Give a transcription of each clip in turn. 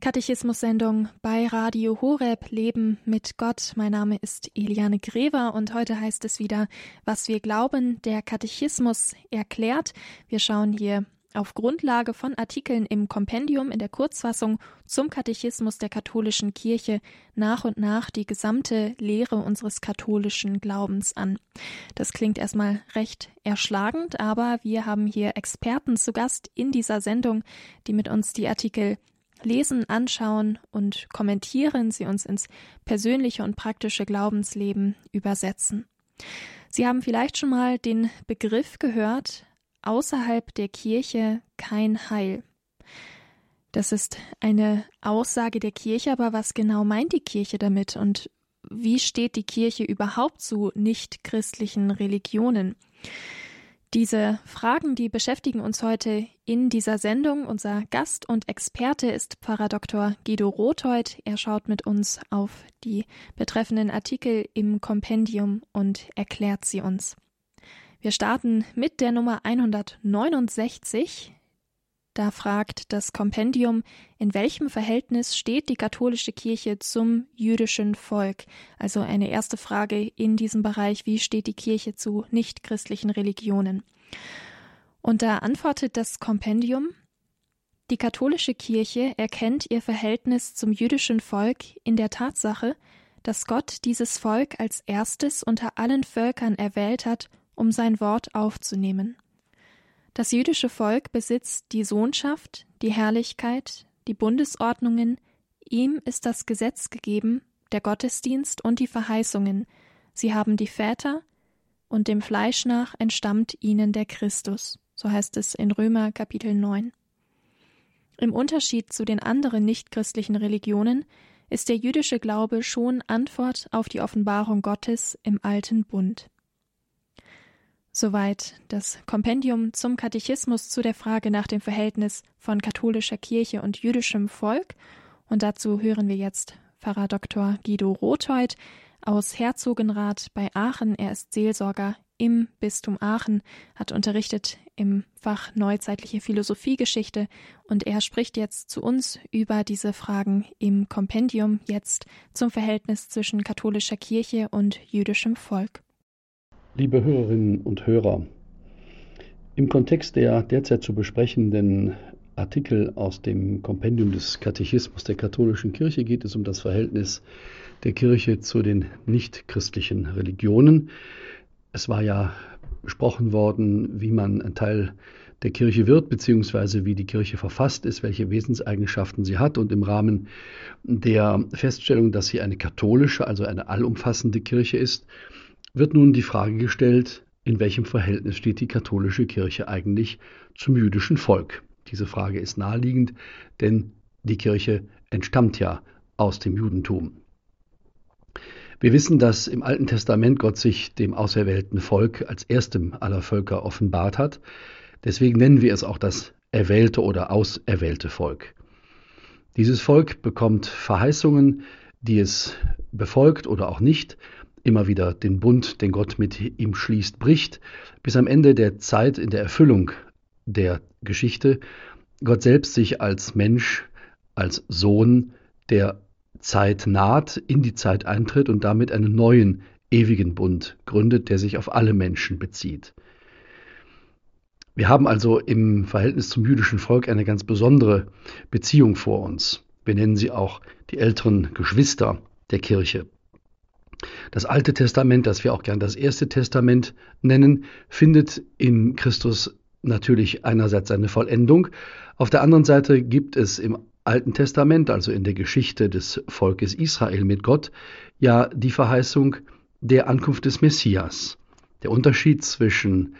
Katechismus-Sendung bei Radio Horeb Leben mit Gott. Mein Name ist Eliane Grever und heute heißt es wieder, was wir glauben, der Katechismus erklärt. Wir schauen hier auf Grundlage von Artikeln im Kompendium in der Kurzfassung zum Katechismus der katholischen Kirche nach und nach die gesamte Lehre unseres katholischen Glaubens an. Das klingt erstmal recht erschlagend, aber wir haben hier Experten zu Gast in dieser Sendung, die mit uns die Artikel lesen, anschauen und kommentieren, sie uns ins persönliche und praktische Glaubensleben übersetzen. Sie haben vielleicht schon mal den Begriff gehört, außerhalb der Kirche kein Heil. Das ist eine Aussage der Kirche, aber was genau meint die Kirche damit und wie steht die Kirche überhaupt zu nichtchristlichen Religionen? Diese Fragen, die beschäftigen uns heute in dieser Sendung. Unser Gast und Experte ist Pfarrer Dr. Guido Rothold. Er schaut mit uns auf die betreffenden Artikel im Kompendium und erklärt sie uns. Wir starten mit der Nummer 169. Da fragt das Kompendium, in welchem Verhältnis steht die katholische Kirche zum jüdischen Volk? Also eine erste Frage in diesem Bereich, wie steht die Kirche zu nichtchristlichen Religionen? Und da antwortet das Kompendium, die katholische Kirche erkennt ihr Verhältnis zum jüdischen Volk in der Tatsache, dass Gott dieses Volk als erstes unter allen Völkern erwählt hat um sein Wort aufzunehmen. Das jüdische Volk besitzt die Sohnschaft, die Herrlichkeit, die Bundesordnungen, ihm ist das Gesetz gegeben, der Gottesdienst und die Verheißungen, sie haben die Väter, und dem Fleisch nach entstammt ihnen der Christus, so heißt es in Römer Kapitel 9. Im Unterschied zu den anderen nichtchristlichen Religionen ist der jüdische Glaube schon Antwort auf die Offenbarung Gottes im alten Bund. Soweit das Kompendium zum Katechismus zu der Frage nach dem Verhältnis von katholischer Kirche und jüdischem Volk. Und dazu hören wir jetzt Pfarrer Dr. Guido Rothold aus Herzogenrath bei Aachen. Er ist Seelsorger im Bistum Aachen, hat unterrichtet im Fach Neuzeitliche Philosophiegeschichte und er spricht jetzt zu uns über diese Fragen im Kompendium jetzt zum Verhältnis zwischen katholischer Kirche und jüdischem Volk. Liebe Hörerinnen und Hörer, im Kontext der derzeit zu besprechenden Artikel aus dem Kompendium des Katechismus der katholischen Kirche geht es um das Verhältnis der Kirche zu den nichtchristlichen Religionen. Es war ja besprochen worden, wie man ein Teil der Kirche wird, beziehungsweise wie die Kirche verfasst ist, welche Wesenseigenschaften sie hat. Und im Rahmen der Feststellung, dass sie eine katholische, also eine allumfassende Kirche ist, wird nun die Frage gestellt, in welchem Verhältnis steht die katholische Kirche eigentlich zum jüdischen Volk? Diese Frage ist naheliegend, denn die Kirche entstammt ja aus dem Judentum. Wir wissen, dass im Alten Testament Gott sich dem auserwählten Volk als erstem aller Völker offenbart hat. Deswegen nennen wir es auch das erwählte oder auserwählte Volk. Dieses Volk bekommt Verheißungen, die es befolgt oder auch nicht, immer wieder den Bund, den Gott mit ihm schließt, bricht, bis am Ende der Zeit in der Erfüllung der Geschichte Gott selbst sich als Mensch, als Sohn der Zeit naht, in die Zeit eintritt und damit einen neuen, ewigen Bund gründet, der sich auf alle Menschen bezieht. Wir haben also im Verhältnis zum jüdischen Volk eine ganz besondere Beziehung vor uns. Wir nennen sie auch die älteren Geschwister der Kirche. Das Alte Testament, das wir auch gern das Erste Testament nennen, findet in Christus natürlich einerseits eine Vollendung. Auf der anderen Seite gibt es im Alten Testament, also in der Geschichte des Volkes Israel mit Gott, ja die Verheißung der Ankunft des Messias. Der Unterschied zwischen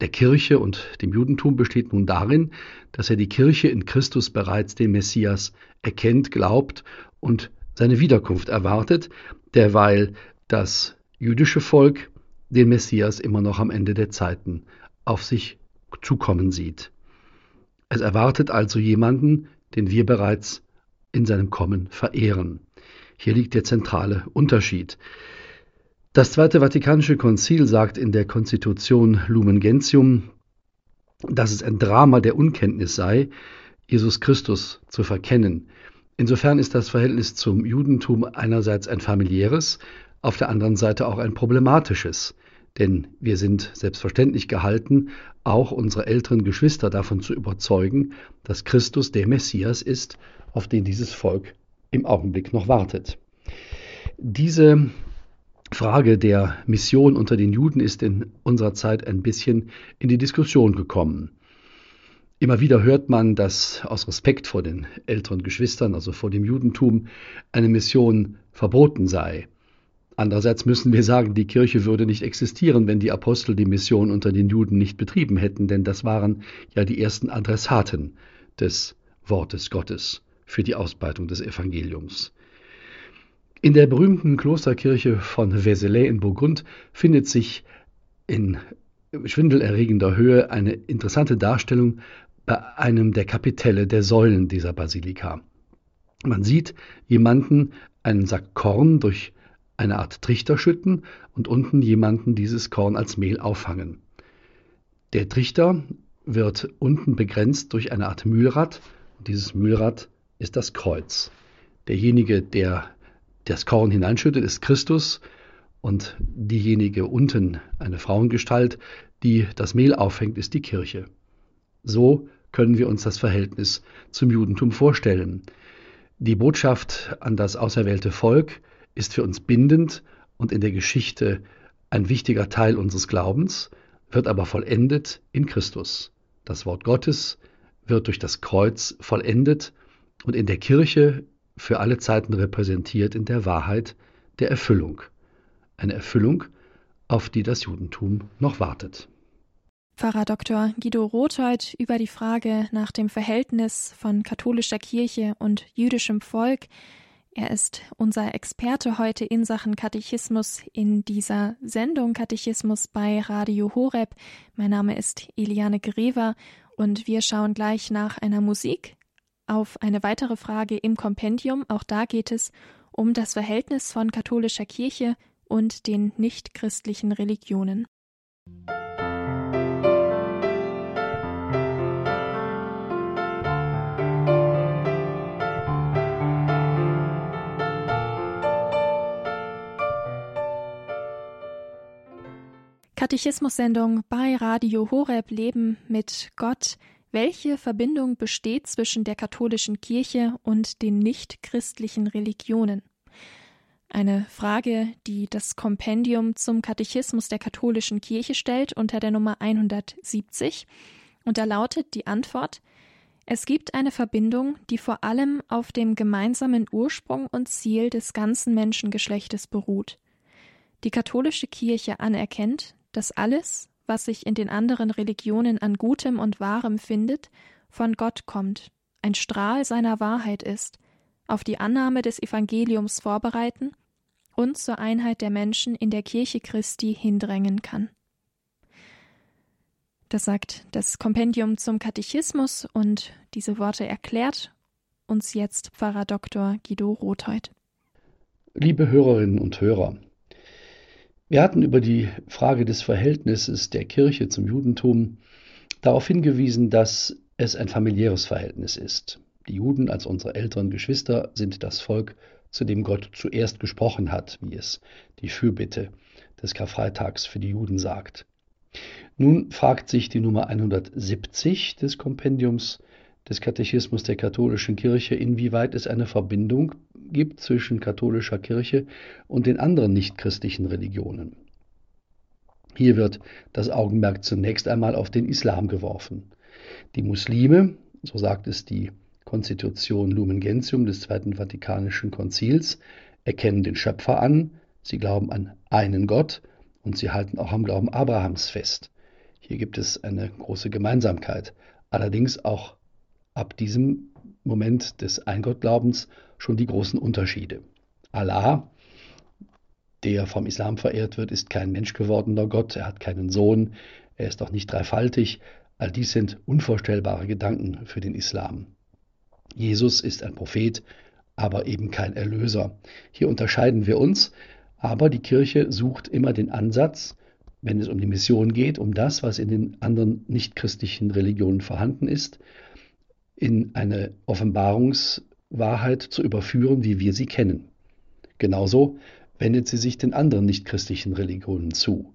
der Kirche und dem Judentum besteht nun darin, dass er die Kirche in Christus bereits den Messias erkennt, glaubt und seine Wiederkunft erwartet, derweil das jüdische Volk den Messias immer noch am Ende der Zeiten auf sich zukommen sieht. Es erwartet also jemanden, den wir bereits in seinem Kommen verehren. Hier liegt der zentrale Unterschied. Das Zweite Vatikanische Konzil sagt in der Konstitution Lumen Gentium, dass es ein Drama der Unkenntnis sei, Jesus Christus zu verkennen, Insofern ist das Verhältnis zum Judentum einerseits ein familiäres, auf der anderen Seite auch ein problematisches. Denn wir sind selbstverständlich gehalten, auch unsere älteren Geschwister davon zu überzeugen, dass Christus der Messias ist, auf den dieses Volk im Augenblick noch wartet. Diese Frage der Mission unter den Juden ist in unserer Zeit ein bisschen in die Diskussion gekommen. Immer wieder hört man, dass aus Respekt vor den älteren Geschwistern, also vor dem Judentum, eine Mission verboten sei. Andererseits müssen wir sagen, die Kirche würde nicht existieren, wenn die Apostel die Mission unter den Juden nicht betrieben hätten, denn das waren ja die ersten Adressaten des Wortes Gottes für die Ausbreitung des Evangeliums. In der berühmten Klosterkirche von Vézelay in Burgund findet sich in schwindelerregender Höhe eine interessante Darstellung bei einem der Kapitelle der Säulen dieser Basilika. Man sieht jemanden einen Sack Korn durch eine Art Trichter schütten und unten jemanden dieses Korn als Mehl auffangen. Der Trichter wird unten begrenzt durch eine Art Mühlrad und dieses Mühlrad ist das Kreuz. Derjenige, der das Korn hineinschüttet, ist Christus und diejenige unten, eine Frauengestalt, die das Mehl auffängt, ist die Kirche. So können wir uns das Verhältnis zum Judentum vorstellen. Die Botschaft an das auserwählte Volk ist für uns bindend und in der Geschichte ein wichtiger Teil unseres Glaubens, wird aber vollendet in Christus. Das Wort Gottes wird durch das Kreuz vollendet und in der Kirche für alle Zeiten repräsentiert in der Wahrheit der Erfüllung. Eine Erfüllung, auf die das Judentum noch wartet. Pfarrer Dr. Guido Rothold über die Frage nach dem Verhältnis von katholischer Kirche und jüdischem Volk er ist unser Experte heute in Sachen Katechismus in dieser Sendung Katechismus bei Radio Horeb. Mein Name ist Eliane Grever und wir schauen gleich nach einer Musik auf eine weitere Frage im Kompendium. Auch da geht es um das Verhältnis von katholischer Kirche und den nichtchristlichen Religionen. Katechismus-Sendung bei Radio Horeb Leben mit Gott. Welche Verbindung besteht zwischen der katholischen Kirche und den nichtchristlichen Religionen? Eine Frage, die das Kompendium zum Katechismus der katholischen Kirche stellt unter der Nummer 170. Und da lautet die Antwort, es gibt eine Verbindung, die vor allem auf dem gemeinsamen Ursprung und Ziel des ganzen Menschengeschlechtes beruht. Die katholische Kirche anerkennt, dass alles, was sich in den anderen Religionen an Gutem und Wahrem findet, von Gott kommt, ein Strahl seiner Wahrheit ist, auf die Annahme des Evangeliums vorbereiten und zur Einheit der Menschen in der Kirche Christi hindrängen kann. Das sagt das Kompendium zum Katechismus und diese Worte erklärt uns jetzt Pfarrer Dr. Guido Rotheit. Liebe Hörerinnen und Hörer, wir hatten über die Frage des Verhältnisses der Kirche zum Judentum darauf hingewiesen, dass es ein familiäres Verhältnis ist. Die Juden als unsere älteren Geschwister sind das Volk, zu dem Gott zuerst gesprochen hat, wie es die Fürbitte des Karfreitags für die Juden sagt. Nun fragt sich die Nummer 170 des Kompendiums des Katechismus der katholischen Kirche, inwieweit es eine Verbindung gibt zwischen katholischer Kirche und den anderen nichtchristlichen Religionen. Hier wird das Augenmerk zunächst einmal auf den Islam geworfen. Die Muslime, so sagt es die Konstitution Lumen Gentium des Zweiten Vatikanischen Konzils, erkennen den Schöpfer an, sie glauben an einen Gott und sie halten auch am Glauben Abrahams fest. Hier gibt es eine große Gemeinsamkeit, allerdings auch ab diesem Moment des Eingottglaubens schon die großen Unterschiede. Allah, der vom Islam verehrt wird, ist kein menschgewordener Gott, er hat keinen Sohn, er ist auch nicht dreifaltig. All dies sind unvorstellbare Gedanken für den Islam. Jesus ist ein Prophet, aber eben kein Erlöser. Hier unterscheiden wir uns, aber die Kirche sucht immer den Ansatz, wenn es um die Mission geht, um das, was in den anderen nichtchristlichen Religionen vorhanden ist, in eine Offenbarungs- Wahrheit zu überführen, wie wir sie kennen. Genauso wendet sie sich den anderen nichtchristlichen Religionen zu.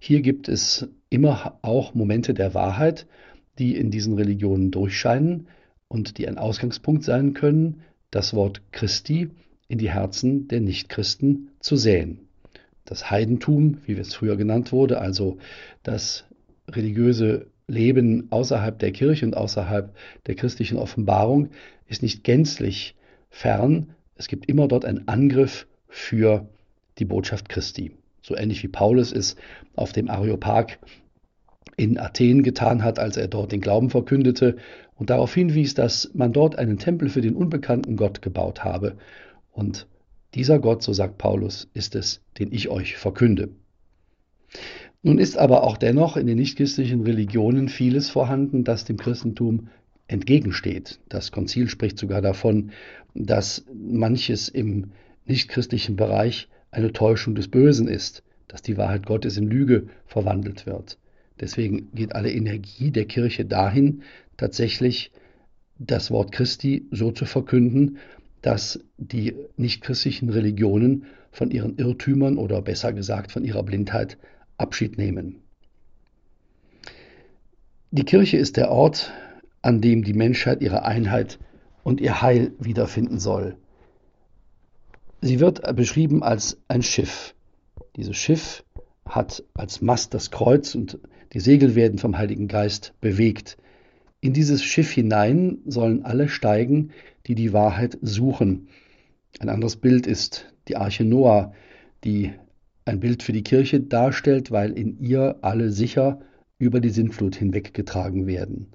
Hier gibt es immer auch Momente der Wahrheit, die in diesen Religionen durchscheinen und die ein Ausgangspunkt sein können, das Wort Christi in die Herzen der Nichtchristen zu säen. Das Heidentum, wie es früher genannt wurde, also das religiöse Leben außerhalb der Kirche und außerhalb der christlichen Offenbarung, ist nicht gänzlich fern. Es gibt immer dort einen Angriff für die Botschaft Christi. So ähnlich wie Paulus es auf dem Areopag in Athen getan hat, als er dort den Glauben verkündete und darauf hinwies, dass man dort einen Tempel für den unbekannten Gott gebaut habe. Und dieser Gott, so sagt Paulus, ist es, den ich euch verkünde. Nun ist aber auch dennoch in den nichtchristlichen Religionen vieles vorhanden, das dem Christentum entgegensteht. Das Konzil spricht sogar davon, dass manches im nichtchristlichen Bereich eine Täuschung des Bösen ist, dass die Wahrheit Gottes in Lüge verwandelt wird. Deswegen geht alle Energie der Kirche dahin, tatsächlich das Wort Christi so zu verkünden, dass die nichtchristlichen Religionen von ihren Irrtümern oder besser gesagt von ihrer Blindheit Abschied nehmen. Die Kirche ist der Ort, an dem die Menschheit ihre Einheit und ihr Heil wiederfinden soll. Sie wird beschrieben als ein Schiff. Dieses Schiff hat als Mast das Kreuz und die Segel werden vom Heiligen Geist bewegt. In dieses Schiff hinein sollen alle steigen, die die Wahrheit suchen. Ein anderes Bild ist die Arche Noah, die ein Bild für die Kirche darstellt, weil in ihr alle sicher über die Sintflut hinweggetragen werden.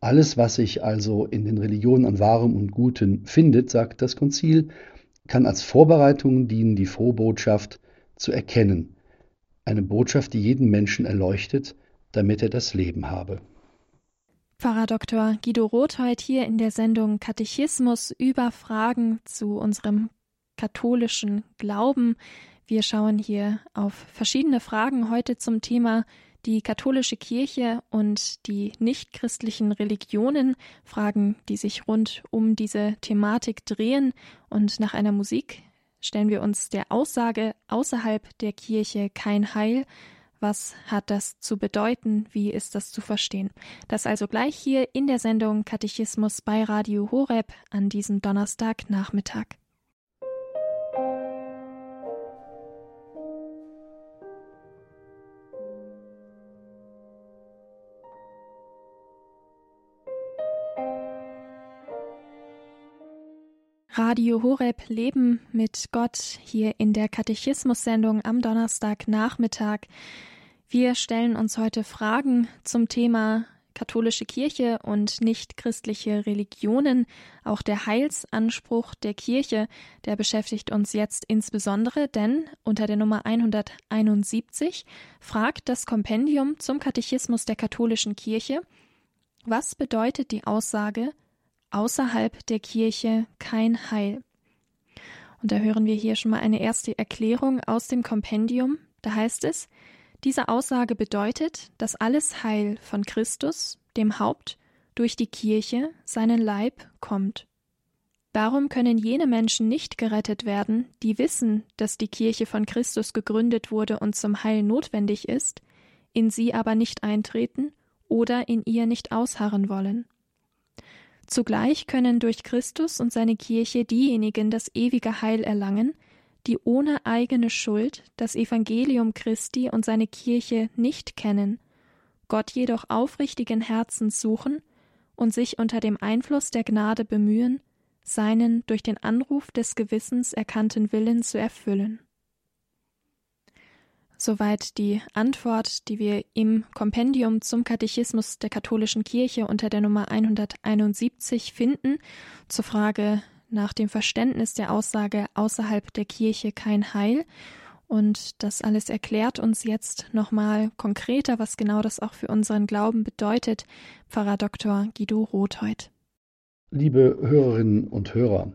Alles, was sich also in den Religionen an Wahrem und Guten findet, sagt das Konzil, kann als Vorbereitung dienen, die frohe Botschaft zu erkennen. Eine Botschaft, die jeden Menschen erleuchtet, damit er das Leben habe. Pfarrer Dr. Guido Rotheit hier in der Sendung Katechismus über Fragen zu unserem katholischen Glauben. Wir schauen hier auf verschiedene Fragen heute zum Thema die katholische Kirche und die nichtchristlichen Religionen, Fragen, die sich rund um diese Thematik drehen. Und nach einer Musik stellen wir uns der Aussage außerhalb der Kirche kein Heil. Was hat das zu bedeuten? Wie ist das zu verstehen? Das also gleich hier in der Sendung Katechismus bei Radio Horeb an diesem Donnerstagnachmittag. Radio Horeb Leben mit Gott hier in der Katechismus-Sendung am Donnerstagnachmittag. Wir stellen uns heute Fragen zum Thema katholische Kirche und nichtchristliche Religionen. Auch der Heilsanspruch der Kirche, der beschäftigt uns jetzt insbesondere, denn unter der Nummer 171 fragt das Kompendium zum Katechismus der katholischen Kirche, was bedeutet die Aussage, außerhalb der Kirche kein Heil. Und da hören wir hier schon mal eine erste Erklärung aus dem Kompendium. Da heißt es, diese Aussage bedeutet, dass alles Heil von Christus, dem Haupt, durch die Kirche, seinen Leib, kommt. Darum können jene Menschen nicht gerettet werden, die wissen, dass die Kirche von Christus gegründet wurde und zum Heil notwendig ist, in sie aber nicht eintreten oder in ihr nicht ausharren wollen. Zugleich können durch Christus und seine Kirche diejenigen das ewige Heil erlangen, die ohne eigene Schuld das Evangelium Christi und seine Kirche nicht kennen, Gott jedoch aufrichtigen Herzens suchen und sich unter dem Einfluss der Gnade bemühen, seinen durch den Anruf des Gewissens erkannten Willen zu erfüllen. Soweit die Antwort, die wir im Kompendium zum Katechismus der katholischen Kirche unter der Nummer 171 finden, zur Frage nach dem Verständnis der Aussage außerhalb der Kirche kein Heil. Und das alles erklärt uns jetzt nochmal konkreter, was genau das auch für unseren Glauben bedeutet, Pfarrer Dr. Guido Rothheut. Liebe Hörerinnen und Hörer,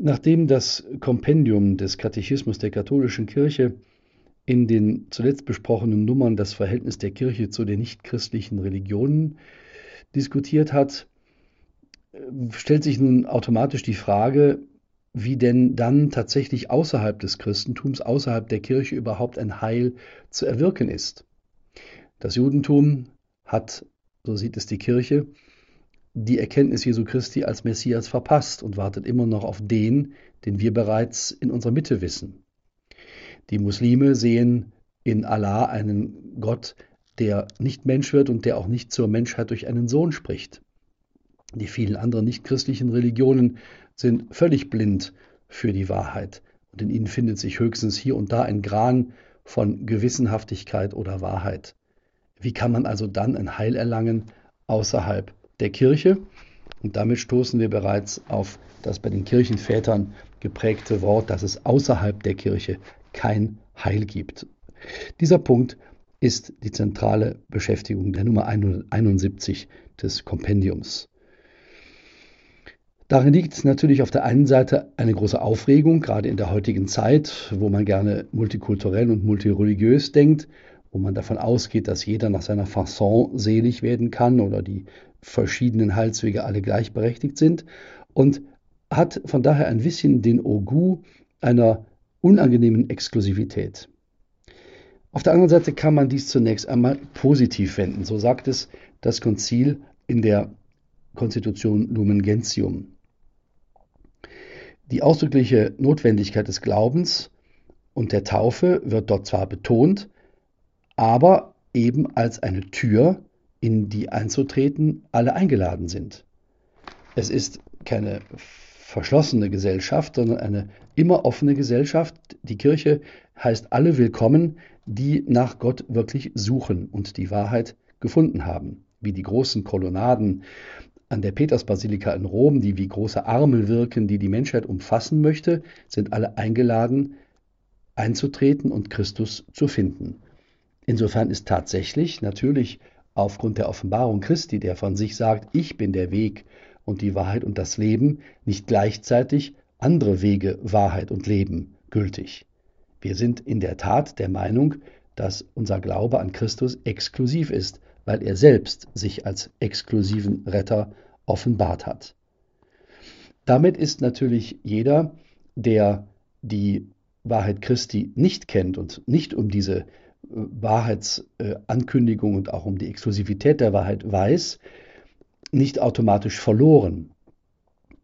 Nachdem das Kompendium des Katechismus der katholischen Kirche in den zuletzt besprochenen Nummern das Verhältnis der Kirche zu den nichtchristlichen Religionen diskutiert hat, stellt sich nun automatisch die Frage, wie denn dann tatsächlich außerhalb des Christentums, außerhalb der Kirche überhaupt ein Heil zu erwirken ist. Das Judentum hat, so sieht es die Kirche, die Erkenntnis Jesu Christi als Messias verpasst und wartet immer noch auf den, den wir bereits in unserer Mitte wissen. Die Muslime sehen in Allah einen Gott, der nicht Mensch wird und der auch nicht zur Menschheit durch einen Sohn spricht. Die vielen anderen nichtchristlichen Religionen sind völlig blind für die Wahrheit und in ihnen findet sich höchstens hier und da ein Gran von Gewissenhaftigkeit oder Wahrheit. Wie kann man also dann ein Heil erlangen außerhalb der Kirche? Und damit stoßen wir bereits auf das bei den Kirchenvätern geprägte Wort, dass es außerhalb der Kirche kein Heil gibt. Dieser Punkt ist die zentrale Beschäftigung der Nummer 171 des Kompendiums. Darin liegt natürlich auf der einen Seite eine große Aufregung, gerade in der heutigen Zeit, wo man gerne multikulturell und multireligiös denkt, wo man davon ausgeht, dass jeder nach seiner Fasson selig werden kann oder die verschiedenen Heilswege alle gleichberechtigt sind und hat von daher ein bisschen den Ogu einer unangenehmen Exklusivität. Auf der anderen Seite kann man dies zunächst einmal positiv wenden. So sagt es das Konzil in der Konstitution Lumen Gentium. Die ausdrückliche Notwendigkeit des Glaubens und der Taufe wird dort zwar betont, aber eben als eine Tür, in die einzutreten alle eingeladen sind. Es ist keine verschlossene Gesellschaft, sondern eine immer offene Gesellschaft. Die Kirche heißt alle willkommen, die nach Gott wirklich suchen und die Wahrheit gefunden haben, wie die großen Kolonnaden an der Petersbasilika in Rom, die wie große Arme wirken, die die Menschheit umfassen möchte, sind alle eingeladen, einzutreten und Christus zu finden. Insofern ist tatsächlich natürlich aufgrund der Offenbarung Christi, der von sich sagt, ich bin der Weg und die Wahrheit und das Leben, nicht gleichzeitig andere Wege, Wahrheit und Leben gültig. Wir sind in der Tat der Meinung, dass unser Glaube an Christus exklusiv ist, weil er selbst sich als exklusiven Retter offenbart hat. Damit ist natürlich jeder, der die Wahrheit Christi nicht kennt und nicht um diese äh, Wahrheitsankündigung und auch um die Exklusivität der Wahrheit weiß, nicht automatisch verloren.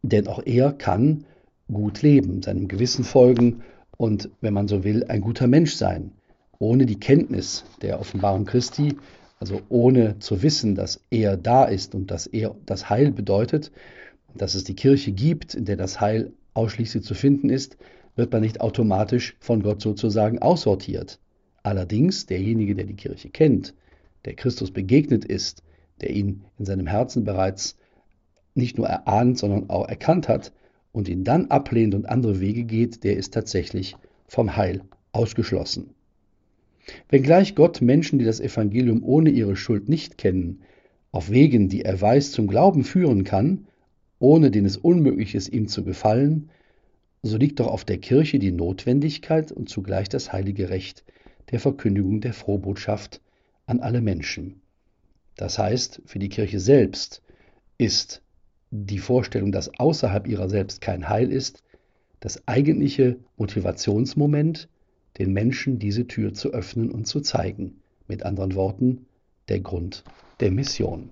Denn auch er kann gut leben, seinem Gewissen folgen und, wenn man so will, ein guter Mensch sein. Ohne die Kenntnis der Offenbarung Christi also ohne zu wissen, dass er da ist und dass er das Heil bedeutet, dass es die Kirche gibt, in der das Heil ausschließlich zu finden ist, wird man nicht automatisch von Gott sozusagen aussortiert. Allerdings derjenige, der die Kirche kennt, der Christus begegnet ist, der ihn in seinem Herzen bereits nicht nur erahnt, sondern auch erkannt hat und ihn dann ablehnt und andere Wege geht, der ist tatsächlich vom Heil ausgeschlossen. Wenngleich Gott Menschen, die das Evangelium ohne ihre Schuld nicht kennen, auf Wegen, die er weiß, zum Glauben führen kann, ohne den es unmöglich ist, ihm zu gefallen, so liegt doch auf der Kirche die Notwendigkeit und zugleich das heilige Recht der Verkündigung der Frohbotschaft an alle Menschen. Das heißt, für die Kirche selbst ist die Vorstellung, dass außerhalb ihrer selbst kein Heil ist, das eigentliche Motivationsmoment, den Menschen diese Tür zu öffnen und zu zeigen. Mit anderen Worten, der Grund der Mission.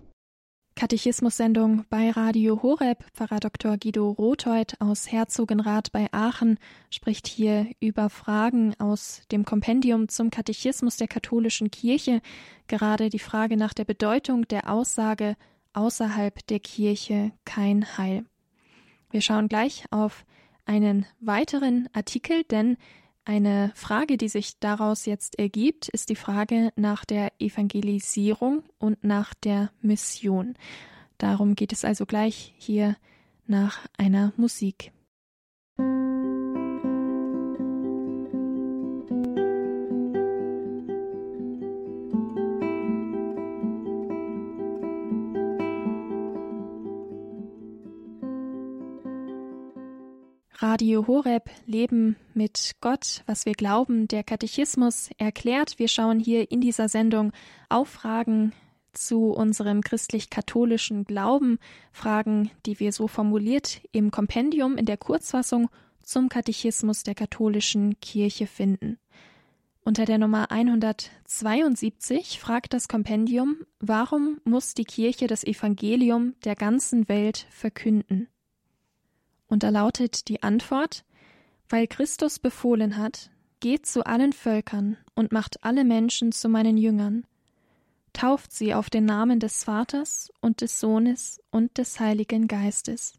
Katechismus-Sendung bei Radio Horeb. Pfarrer Dr. Guido Rothold aus Herzogenrath bei Aachen spricht hier über Fragen aus dem Kompendium zum Katechismus der katholischen Kirche, gerade die Frage nach der Bedeutung der Aussage außerhalb der Kirche kein Heil. Wir schauen gleich auf einen weiteren Artikel, denn eine Frage, die sich daraus jetzt ergibt, ist die Frage nach der Evangelisierung und nach der Mission. Darum geht es also gleich hier nach einer Musik. Radio Horeb Leben mit Gott, was wir glauben, der Katechismus erklärt. Wir schauen hier in dieser Sendung auf Fragen zu unserem christlich-katholischen Glauben, Fragen, die wir so formuliert im Kompendium in der Kurzfassung zum Katechismus der katholischen Kirche finden. Unter der Nummer 172 fragt das Kompendium, warum muss die Kirche das Evangelium der ganzen Welt verkünden? Und da lautet die Antwort, weil Christus befohlen hat, geht zu allen Völkern und macht alle Menschen zu meinen Jüngern, tauft sie auf den Namen des Vaters und des Sohnes und des Heiligen Geistes.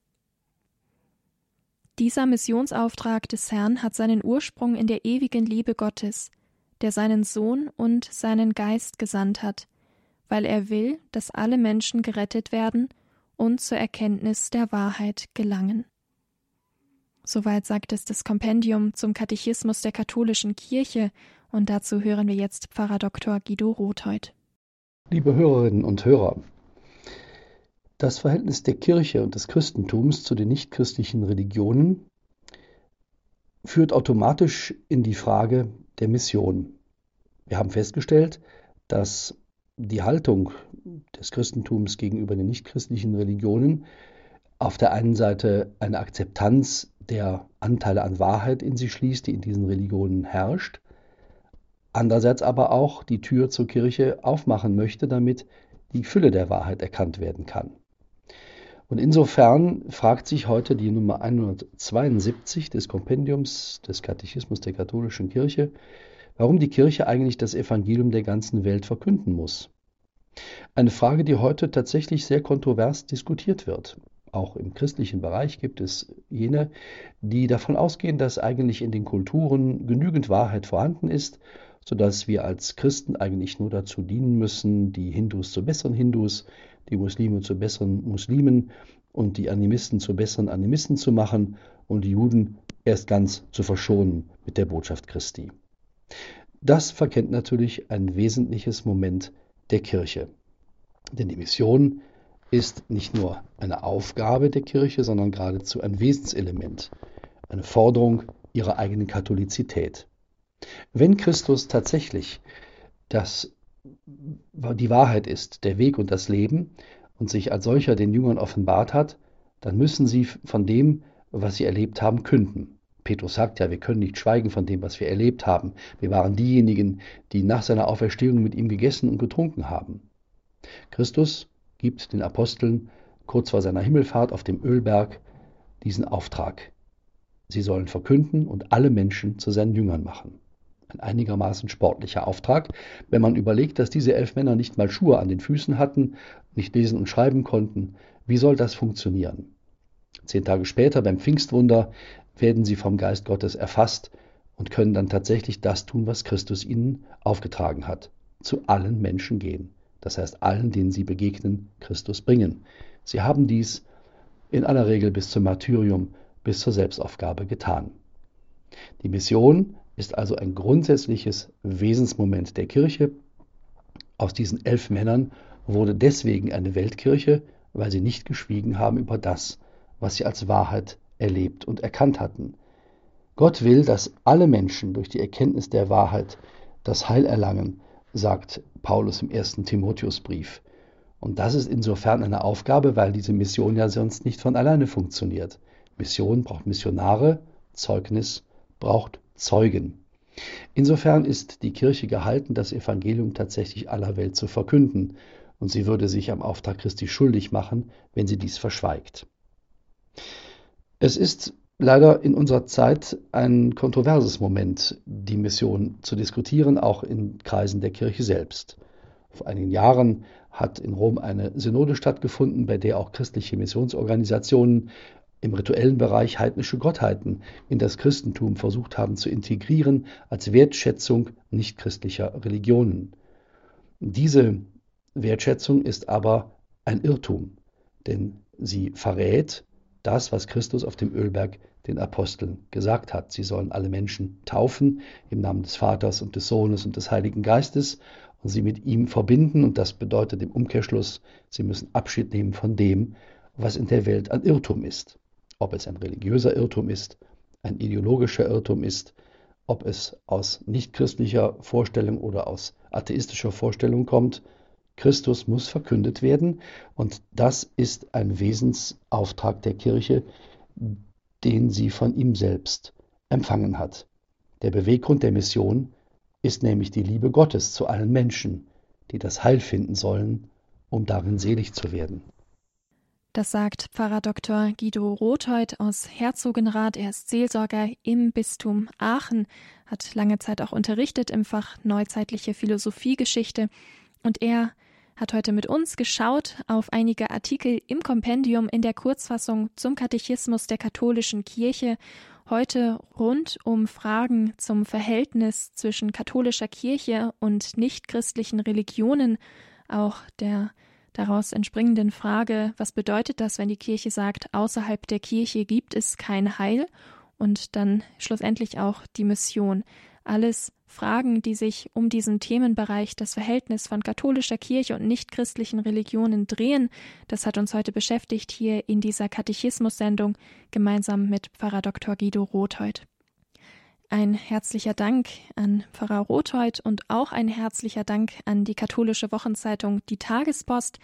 Dieser Missionsauftrag des Herrn hat seinen Ursprung in der ewigen Liebe Gottes, der seinen Sohn und seinen Geist gesandt hat, weil er will, dass alle Menschen gerettet werden und zur Erkenntnis der Wahrheit gelangen. Soweit sagt es das Kompendium zum Katechismus der katholischen Kirche, und dazu hören wir jetzt Pfarrer Dr. Guido Rothheut. Liebe Hörerinnen und Hörer, das Verhältnis der Kirche und des Christentums zu den nichtchristlichen Religionen führt automatisch in die Frage der Mission. Wir haben festgestellt, dass die Haltung des Christentums gegenüber den nichtchristlichen Religionen auf der einen Seite eine Akzeptanz der Anteile an Wahrheit in sich schließt, die in diesen Religionen herrscht, andererseits aber auch die Tür zur Kirche aufmachen möchte, damit die Fülle der Wahrheit erkannt werden kann. Und insofern fragt sich heute die Nummer 172 des Kompendiums des Katechismus der katholischen Kirche, warum die Kirche eigentlich das Evangelium der ganzen Welt verkünden muss. Eine Frage, die heute tatsächlich sehr kontrovers diskutiert wird. Auch im christlichen Bereich gibt es jene, die davon ausgehen, dass eigentlich in den Kulturen genügend Wahrheit vorhanden ist, sodass wir als Christen eigentlich nur dazu dienen müssen, die Hindus zu besseren Hindus, die Muslime zu besseren Muslimen und die Animisten zu besseren Animisten zu machen und die Juden erst ganz zu verschonen mit der Botschaft Christi. Das verkennt natürlich ein wesentliches Moment der Kirche. Denn die Mission ist nicht nur eine Aufgabe der Kirche, sondern geradezu ein Wesenselement, eine Forderung ihrer eigenen Katholizität. Wenn Christus tatsächlich das die Wahrheit ist, der Weg und das Leben und sich als solcher den Jüngern offenbart hat, dann müssen sie von dem, was sie erlebt haben, künden. Petrus sagt ja, wir können nicht schweigen von dem, was wir erlebt haben. Wir waren diejenigen, die nach seiner Auferstehung mit ihm gegessen und getrunken haben. Christus gibt den Aposteln kurz vor seiner Himmelfahrt auf dem Ölberg diesen Auftrag. Sie sollen verkünden und alle Menschen zu seinen Jüngern machen ein einigermaßen sportlicher Auftrag, wenn man überlegt, dass diese elf Männer nicht mal Schuhe an den Füßen hatten, nicht lesen und schreiben konnten. Wie soll das funktionieren? Zehn Tage später, beim Pfingstwunder, werden sie vom Geist Gottes erfasst und können dann tatsächlich das tun, was Christus ihnen aufgetragen hat. Zu allen Menschen gehen. Das heißt, allen, denen sie begegnen, Christus bringen. Sie haben dies in aller Regel bis zum Martyrium, bis zur Selbstaufgabe getan. Die Mission ist also ein grundsätzliches Wesensmoment der Kirche. Aus diesen elf Männern wurde deswegen eine Weltkirche, weil sie nicht geschwiegen haben über das, was sie als Wahrheit erlebt und erkannt hatten. Gott will, dass alle Menschen durch die Erkenntnis der Wahrheit das Heil erlangen, sagt Paulus im ersten Timotheusbrief. Und das ist insofern eine Aufgabe, weil diese Mission ja sonst nicht von alleine funktioniert. Mission braucht Missionare, Zeugnis braucht Zeugen. Insofern ist die Kirche gehalten, das Evangelium tatsächlich aller Welt zu verkünden, und sie würde sich am Auftrag Christi schuldig machen, wenn sie dies verschweigt. Es ist leider in unserer Zeit ein kontroverses Moment, die Mission zu diskutieren, auch in Kreisen der Kirche selbst. Vor einigen Jahren hat in Rom eine Synode stattgefunden, bei der auch christliche Missionsorganisationen im rituellen Bereich heidnische Gottheiten in das Christentum versucht haben zu integrieren als Wertschätzung nichtchristlicher Religionen. Diese Wertschätzung ist aber ein Irrtum, denn sie verrät das, was Christus auf dem Ölberg den Aposteln gesagt hat. Sie sollen alle Menschen taufen im Namen des Vaters und des Sohnes und des Heiligen Geistes und sie mit ihm verbinden. Und das bedeutet im Umkehrschluss, sie müssen Abschied nehmen von dem, was in der Welt ein Irrtum ist ob es ein religiöser Irrtum ist, ein ideologischer Irrtum ist, ob es aus nichtchristlicher Vorstellung oder aus atheistischer Vorstellung kommt, Christus muss verkündet werden und das ist ein Wesensauftrag der Kirche, den sie von ihm selbst empfangen hat. Der Beweggrund der Mission ist nämlich die Liebe Gottes zu allen Menschen, die das Heil finden sollen, um darin selig zu werden. Das sagt Pfarrer Dr. Guido Rothold aus Herzogenrath. Er ist Seelsorger im Bistum Aachen, hat lange Zeit auch unterrichtet im Fach Neuzeitliche Philosophiegeschichte und er hat heute mit uns geschaut auf einige Artikel im Kompendium in der Kurzfassung zum Katechismus der katholischen Kirche. Heute rund um Fragen zum Verhältnis zwischen katholischer Kirche und nichtchristlichen Religionen, auch der daraus entspringenden Frage, was bedeutet das, wenn die Kirche sagt, außerhalb der Kirche gibt es kein Heil und dann schlussendlich auch die Mission. Alles Fragen, die sich um diesen Themenbereich das Verhältnis von katholischer Kirche und nichtchristlichen Religionen drehen. Das hat uns heute beschäftigt hier in dieser Katechismus-Sendung gemeinsam mit Pfarrer Dr. Guido Rothold. Ein herzlicher Dank an Pfarrer Rothold und auch ein herzlicher Dank an die katholische Wochenzeitung Die Tagespost,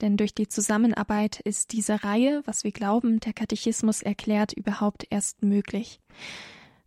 denn durch die Zusammenarbeit ist diese Reihe, was wir glauben, der Katechismus erklärt, überhaupt erst möglich.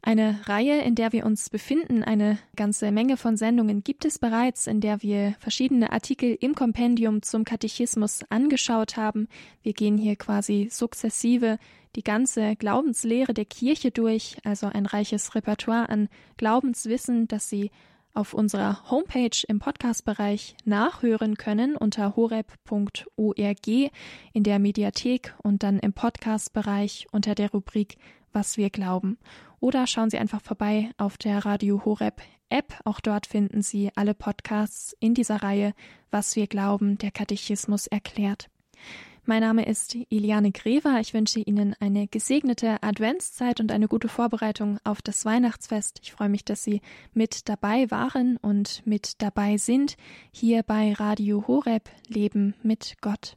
Eine Reihe, in der wir uns befinden, eine ganze Menge von Sendungen gibt es bereits, in der wir verschiedene Artikel im Kompendium zum Katechismus angeschaut haben. Wir gehen hier quasi sukzessive die ganze Glaubenslehre der Kirche durch, also ein reiches Repertoire an Glaubenswissen, das Sie auf unserer Homepage im Podcast-Bereich nachhören können unter horeb.org in der Mediathek und dann im Podcast-Bereich unter der Rubrik Was wir glauben oder schauen Sie einfach vorbei auf der Radio Horeb App. Auch dort finden Sie alle Podcasts in dieser Reihe Was wir glauben, der Katechismus erklärt. Mein Name ist Iliane Grever. Ich wünsche Ihnen eine gesegnete Adventszeit und eine gute Vorbereitung auf das Weihnachtsfest. Ich freue mich, dass Sie mit dabei waren und mit dabei sind hier bei Radio Horeb Leben mit Gott.